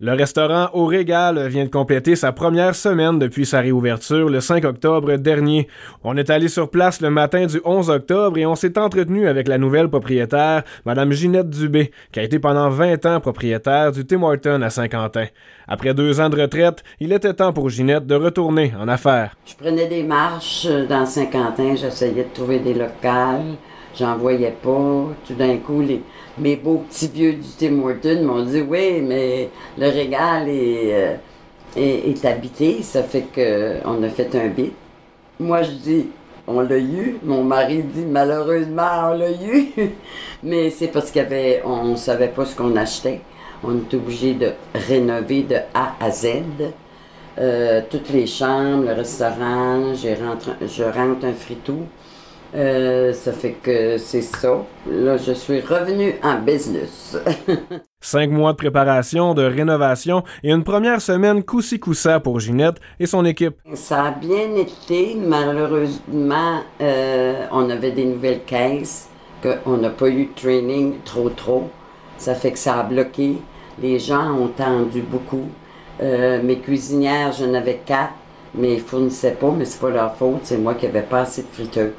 Le restaurant Au Régal vient de compléter sa première semaine depuis sa réouverture le 5 octobre dernier. On est allé sur place le matin du 11 octobre et on s'est entretenu avec la nouvelle propriétaire, Madame Ginette Dubé, qui a été pendant 20 ans propriétaire du Tim Horton à Saint-Quentin. Après deux ans de retraite, il était temps pour Ginette de retourner en affaires. Je prenais des marches dans Saint-Quentin, j'essayais de trouver des locales, j'en voyais pas. Tout d'un coup, les mes beaux petits vieux du Tim Horton m'ont dit oui, mais le régal est, euh, est, habité, ça fait qu'on a fait un bit. Moi, je dis on l'a eu. Mon mari dit malheureusement, on l'a eu. mais c'est parce qu'on on savait pas ce qu'on achetait. On était obligé de rénover de A à Z. Euh, toutes les chambres, le restaurant, je rentre, je rentre un fritou. Euh, ça fait que c'est ça. Là, je suis revenu en business. Cinq mois de préparation, de rénovation et une première semaine coussi coussa pour Ginette et son équipe. Ça a bien été. Malheureusement, euh, on avait des nouvelles caisses, qu'on n'a pas eu de training trop trop. Ça fait que ça a bloqué. Les gens ont tendu beaucoup. Euh, mes cuisinières, j'en avais quatre, mais ils fournissaient pas, mais c'est pas leur faute. C'est moi qui n'avais pas assez de friteuses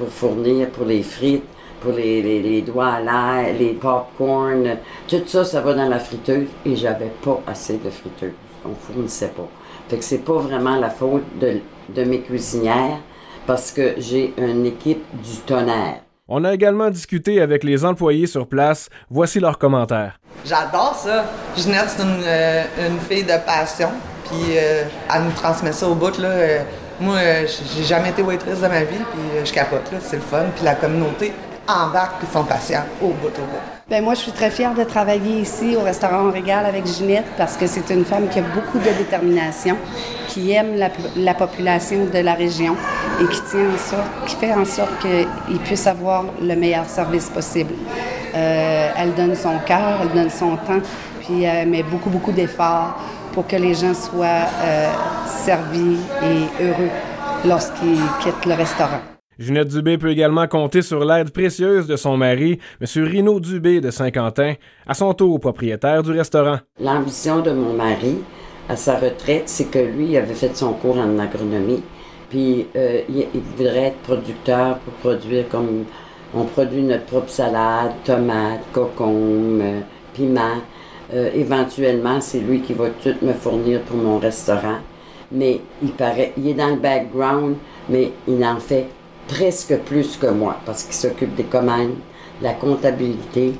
pour fournir pour les frites, pour les, les, doigts à l'air, les popcorn. Tout ça, ça va dans la friteuse et j'avais pas assez de friteuse. On fournissait pas. Fait que c'est pas vraiment la faute de, de mes cuisinières parce que j'ai une équipe du tonnerre. On a également discuté avec les employés sur place. Voici leurs commentaires. J'adore ça. Ginette, c'est une, euh, une, fille de passion. Puis euh, elle nous transmet ça au bout. Là, euh, moi, euh, j'ai jamais été waitress de ma vie, puis euh, je capote, c'est le fun. Puis la communauté embarque, puis sont patients au bout, au bout. Bien, moi, je suis très fière de travailler ici au restaurant Régal avec Ginette parce que c'est une femme qui a beaucoup de détermination, qui aime la, population de la région et qui fait en sorte qu'ils puissent avoir le meilleur service possible. Euh, elle donne son cœur, elle donne son temps, puis elle met beaucoup, beaucoup d'efforts pour que les gens soient servis et heureux lorsqu'ils quittent le restaurant. Ginette Dubé peut également compter sur l'aide précieuse de son mari, M. Rino Dubé de Saint-Quentin, à son tour propriétaire du restaurant. L'ambition de mon mari, à sa retraite, c'est que lui avait fait son cours en agronomie, puis euh, il, voudrait être producteur pour produire comme on produit notre propre salade, tomates, cocombes, euh, piments. Euh, éventuellement, c'est lui qui va tout me fournir pour mon restaurant. Mais il paraît, il est dans le background, mais il en fait presque plus que moi parce qu'il s'occupe des commandes, la comptabilité.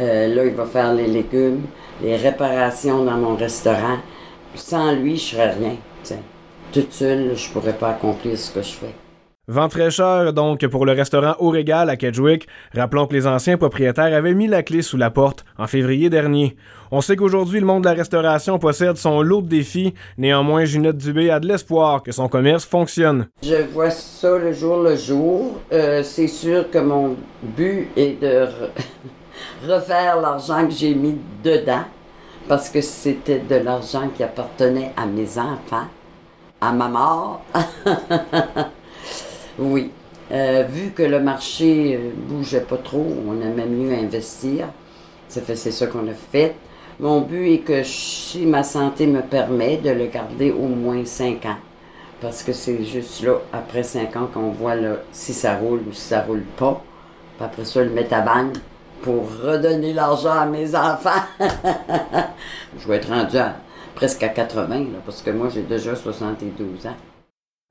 Euh, là, il va faire les légumes, les réparations dans mon restaurant. Sans lui, je serais rien. Toute seule, je pourrais pas accomplir ce que je fais. Vent cher donc pour le restaurant Au Régal à Kedgewick. Rappelons que les anciens propriétaires avaient mis la clé sous la porte en février dernier. On sait qu'aujourd'hui le monde de la restauration possède son lot de défis. Néanmoins, Ginette Dubé a de l'espoir que son commerce fonctionne. Je vois ça le jour le jour. Euh, c'est sûr que mon but est de refaire l'argent que j'ai mis dedans parce que c'était de l'argent qui appartenait à mes enfants, à ma mort. Oui. Euh, vu que le marché euh, bougeait pas trop, on aimait mieux investir. C'est ça qu'on a fait. Mon but est que si ma santé me permet de le garder au moins cinq ans. Parce que c'est juste là, après cinq ans, qu'on voit là, si ça roule ou si ça roule pas. Puis après ça, le mettre à banque pour redonner l'argent à mes enfants. Je vais être rendu à, presque à 80, parce que moi, j'ai déjà 72 ans.